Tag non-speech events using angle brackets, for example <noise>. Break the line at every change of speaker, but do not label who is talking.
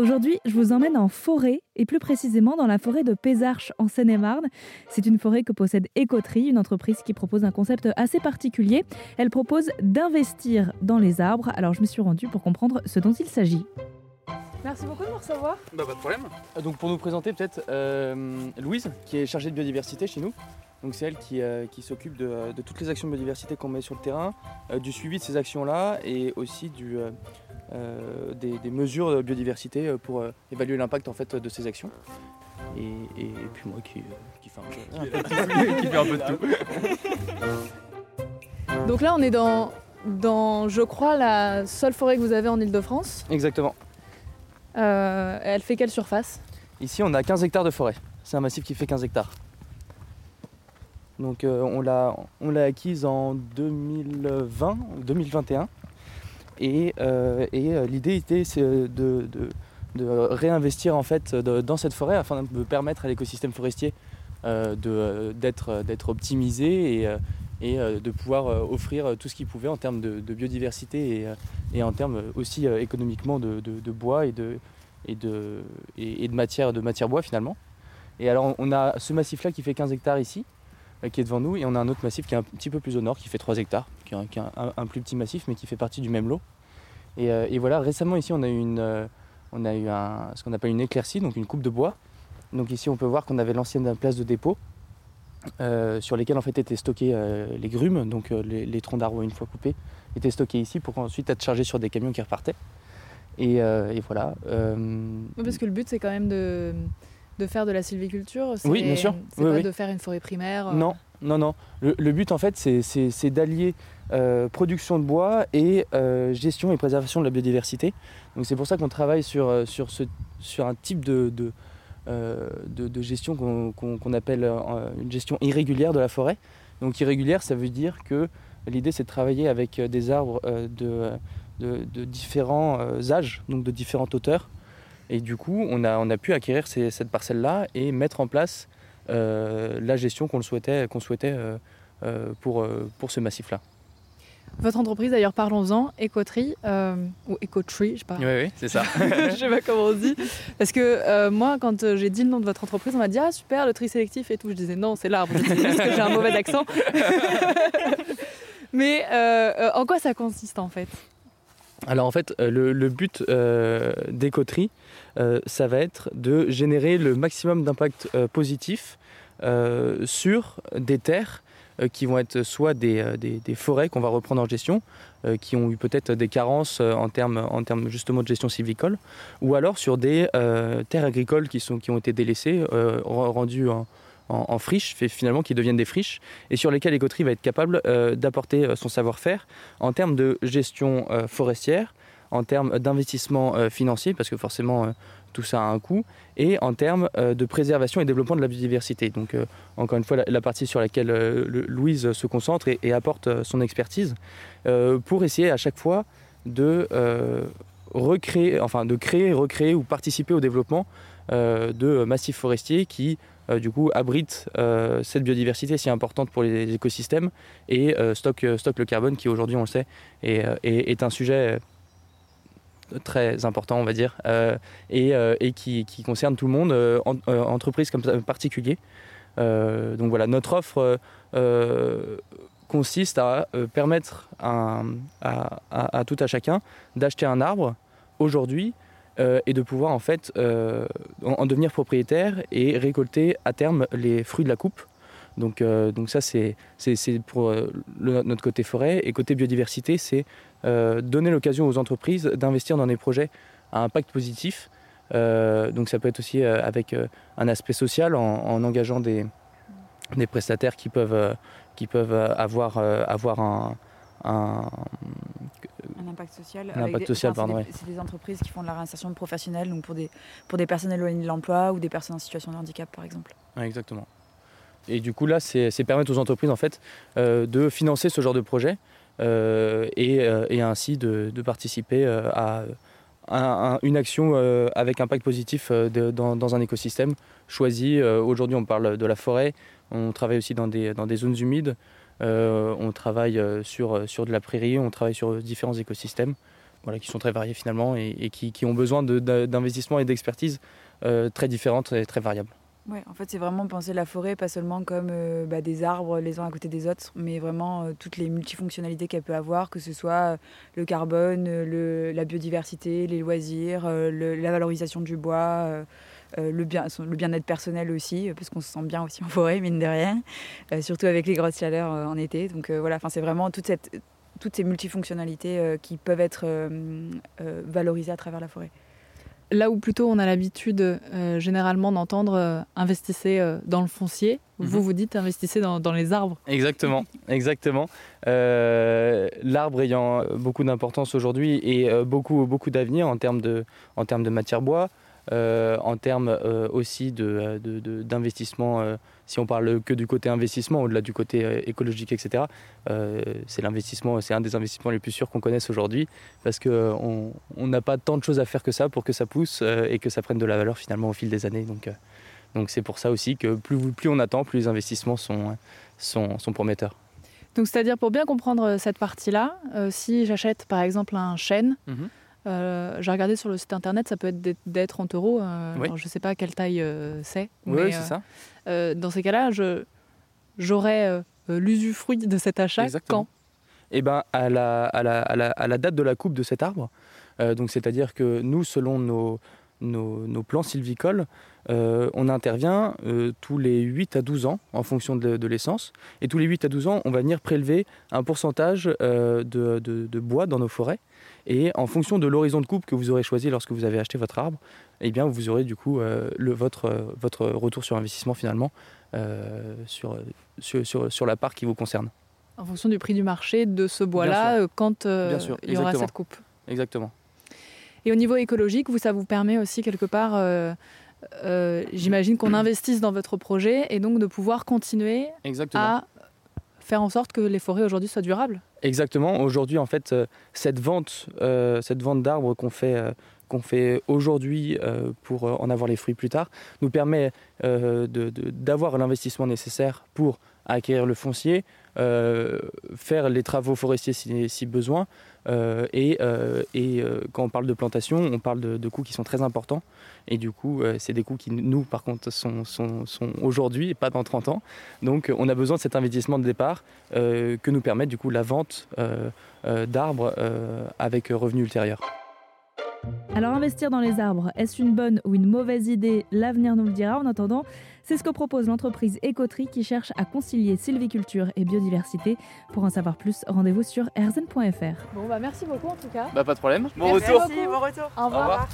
Aujourd'hui, je vous emmène en forêt et plus précisément dans la forêt de Pézarches en Seine-et-Marne. C'est une forêt que possède Écoterie, une entreprise qui propose un concept assez particulier. Elle propose d'investir dans les arbres. Alors je me suis rendue pour comprendre ce dont il s'agit. Merci beaucoup de me recevoir.
Bah pas de problème.
Donc pour nous présenter peut-être euh, Louise, qui est chargée de biodiversité chez nous. Donc c'est elle qui, euh, qui s'occupe de, de toutes les actions de biodiversité qu'on met sur le terrain, euh, du suivi de ces actions-là et aussi du, euh, des, des mesures de biodiversité euh, pour euh, évaluer l'impact en fait de ces actions. Et, et- et puis moi qui, euh, qui fait un peu, <laughs>
qui fait un peu de tout.
Donc là, on est dans, dans, je crois, la seule forêt que vous avez en Ile-de-France.
Exactement.
Euh, elle fait quelle surface?
Ici on a 15 hectares de forêt. C'est un massif qui fait 15 hectares. Donc euh, on l'a on l'a acquise en 2020, 2021. Et, euh, euh, l'idée était c'est de, réinvestir en fait dans cette forêt afin de permettre à l'écosystème forestier euh, euh, d'être, optimisé et, euh, euh, de pouvoir euh, offrir tout ce qu'il pouvait en termes de, biodiversité et, euh, en termes aussi euh, économiquement de, bois et de, matière de matière bois finalement. Et alors on a ce massif là qui fait 15 hectares ici, euh, qui est devant nous, et on a un autre massif qui est un petit peu plus au nord, qui fait 3 hectares, qui est un, qui est un- un plus petit massif mais qui fait partie du même lot. Et, euh, et voilà, récemment ici on a eu, une, euh, on a eu un, ce qu'on appelle une éclaircie, donc une coupe de bois. Donc ici on peut voir qu'on avait l'ancienne place de dépôt. euh, sur lesquels en fait étaient stockés euh, les grumes, donc euh, les, les troncs d'arbres une fois coupés, étaient stockés ici pour ensuite être chargés sur des camions qui repartaient. Et, et voilà.
Oui, Parce que le but, c'est quand même de, de faire de la sylviculture.
Oui, bien sûr.
C'est
Oui,
pas
oui.
de faire une forêt primaire.
Non, non, non. Le, but en fait, c'est- d'allier euh, production de bois et euh, gestion et préservation de la biodiversité. Donc c'est pour ça qu'on travaille sur, euh, un type de, gestion qu'on appelle une gestion irrégulière de la forêt. Donc irrégulière, ça veut dire que l'idée c'est de travailler avec des arbres de, différents âges, donc de différentes hauteurs. Et du coup, on a, pu acquérir cette parcelle-là et mettre en place la gestion qu'on le souhaitait, qu'on souhaitait euh, euh, pour, euh, pour ce massif-là.
Votre entreprise, d'ailleurs, parlons-en, Ecotree, euh, ou Ecotree, je sais pas.
Oui, oui, c'est ça. <laughs>
je sais pas comment on dit. Parce que euh, moi, quand euh, j'ai dit le nom de votre entreprise, on m'a dit Ah, super, le tri sélectif et tout. Je disais Non, c'est l'arbre. Je disais juste que j'ai un mauvais accent. <laughs> Mais euh, euh, en quoi ça consiste en fait?
Alors en fait, euh, le, le but euh, d'écoterie, euh, ça va être de générer le maximum d'impact euh, positif euh, sur des terres euh, qui vont être soit des, euh, forêts qu'on va reprendre en gestion, euh, qui ont eu peut-être des carences euh, en termes en termes justement de gestion sylvicole, ou alors sur des euh, terres agricoles qui, ont été délaissées, euh, ren- rendues en, en, en friches, fait- finalement qui deviennent des friches, et sur lesquelles l'écoterie va être capable euh, d'apporter euh, son savoir-faire en termes de gestion euh, forestière, en termes d'investissement euh, financier, parce que forcément euh, tout ça a un coût, et en termes euh, de préservation et développement de la biodiversité. Donc encore une fois, la, partie sur laquelle le- Louise se concentre et, apporte son expertise, pour essayer à chaque fois de recréer, enfin de créer, recréer ou participer au développement de massifs forestiers qui du coup abritent euh, cette biodiversité si importante pour les écosystèmes et euh, stocke, stocke le carbone qui aujourd'hui on le sait est, un sujet très important on va dire euh, et, euh, et qui, concerne tout le monde, euh, en- entreprises comme particuliers. Donc voilà, notre offre consiste à permettre à, tout à chacun d'acheter un arbre aujourd'hui et de pouvoir en fait en devenir propriétaire et récolter à terme les fruits de la coupe. Donc, euh, donc ça c'est pour euh, le- notre côté forêt et côté biodiversité c'est euh, donner l'occasion aux entreprises d'investir dans des projets à impact positif. Donc ça peut être aussi avec un aspect social en, en engageant des, des prestataires qui peuvent, qui peuvent avoir, avoir un, un-
Un impact social.
Un impact
des-
social,
enfin, c'est des- entreprises qui font de la réinsertion professionnelle, donc pour des, pour des personnes éloignées de l'emploi ou des personnes en situation de handicap, par exemple.
Ouais, exactement. Et du coup, là, c'est permettre aux entreprises en fait, euh, de financer ce genre de projet euh, et, euh, et ainsi de, participer à, une action avec impact positif dans, un écosystème choisi. Aujourd'hui, on parle de la forêt, on travaille aussi dans des, dans des zones humides, on travaille sur, sur de la prairie, on travaille sur différents écosystèmes. voilà, qui sont très variés finalement et, qui, ont besoin d'investissement et d'expertise très différentes et très variables.
Ouais, en fait, c'est vraiment penser la forêt, pas seulement comme euh, bah, des arbres les uns à côté des autres, mais vraiment euh, toutes les multifonctionnalités qu'elle peut avoir, que ce soit euh, le carbone, la biodiversité, les loisirs, la valorisation du bois, le, bien, le bien-être personnel aussi, parce qu'on se sent bien aussi en forêt, mine de rien, surtout avec les grosses chaleurs en été. Donc voilà, c'est vraiment toutes ces multifonctionnalités qui peuvent être valorisées à travers la forêt.
Là où plutôt on a l'habitude euh, généralement d'entendre euh, investissez euh, dans le foncier, mhm. vous vous dites investissez dans, les arbres.
Exactement, exactement. L'arbre ayant beaucoup d'importance aujourd'hui et beaucoup, beaucoup d'avenir en termes de, en termes de matière bois, en termes euh, aussi d'investissement, de, euh, si on parle que du côté investissement, au-delà du côté écologique, etc., c'est l'investissement, c'est un des investissements les plus sûrs qu'on connaisse aujourd'hui, parce qu'on n'a pas tant de choses à faire que ça pour que ça pousse et que ça prenne de la valeur finalement au fil des années. Donc, donc c'est pour ça aussi que plus, plus on attend, plus les investissements sont, sont, sont prometteurs.
Donc c'est-à-dire pour bien comprendre cette partie-là, si j'achète par exemple un chêne, mhm. Euh, j'ai regardé sur le site internet, ça peut être d'être en taureau. Euh, je ne sais pas quelle taille euh, c'est.
Oui, c'est ça.
dans ces cas-là, j'aurais l'usufruit de cet achat quand?
Eh ben, à la, à, la, à, la, date de la coupe de cet arbre. donc, c'est-à-dire que nous, selon nos, nos, nos plans sylvicoles, on intervient tous les 8 à 12 ans en fonction de, de l'essence. Et tous les 8 à 12 ans, on va venir prélever un pourcentage de, de, de, bois dans nos forêts. Et en fonction de l'horizon de coupe que vous aurez choisi lorsque vous avez acheté votre arbre, eh bien, vous aurez du coup euh, le, votre, euh, votre retour sur investissement finalement euh, sur, sur, sur, la part qui vous concerne.
En fonction du prix du marché de ce bois-là, quand il y aura cette coupe.
Exactement.
Et au niveau écologique, vous, ça vous permet aussi quelque part, j'imagine qu'on <clears throat> investisse dans votre projet et donc de pouvoir continuer à faire en sorte que les forêts aujourd'hui soient durables.
Exactement. Aujourd'hui, en fait, euh, cette vente, euh, cette vente d'arbres qu'on fait, euh, qu'on fait aujourd'hui pour en avoir les fruits plus tard, nous permet d'avoir l'investissement nécessaire pour acquérir le foncier, faire les travaux forestiers si besoin, euh, et, euh, euh, quand on parle de plantation, on parle de, coûts qui sont très importants. Et du coup, c'est des coûts qui, nous, par contre, sont, sont, sont aujourd'hui et pas dans 30 ans. Donc, on a besoin de cet investissement de départ que nous permet du coup la vente d'arbres avec revenus ultérieurs.
Alors investir dans les arbres, est-ce une bonne ou une mauvaise idée? L'avenir nous le dira. En attendant, c'est ce que propose l'entreprise Écoterie qui cherche à concilier sylviculture et biodiversité. Pour en savoir plus, rendez-vous sur erzen.fr. Bon bah merci beaucoup en tout cas.
Bah pas de problème.
Bon retour. Merci, bon retour. Au revoir.